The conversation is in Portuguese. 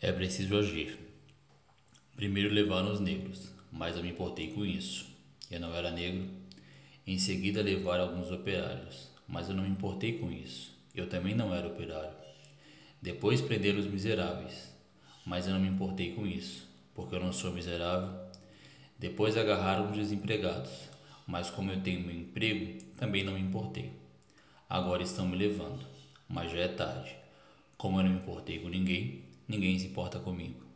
É preciso agir. Primeiro levaram os negros, mas eu me importei com isso. Eu não era negro. Em seguida levaram alguns operários, mas eu não me importei com isso. Eu também não era operário. Depois prenderam os miseráveis, mas eu não me importei com isso, porque eu não sou miserável. Depois agarraram os desempregados, mas como eu tenho meu emprego, também não me importei. Agora estão me levando, mas já é tarde. Como eu não me importei com ninguém, ninguém se importa comigo.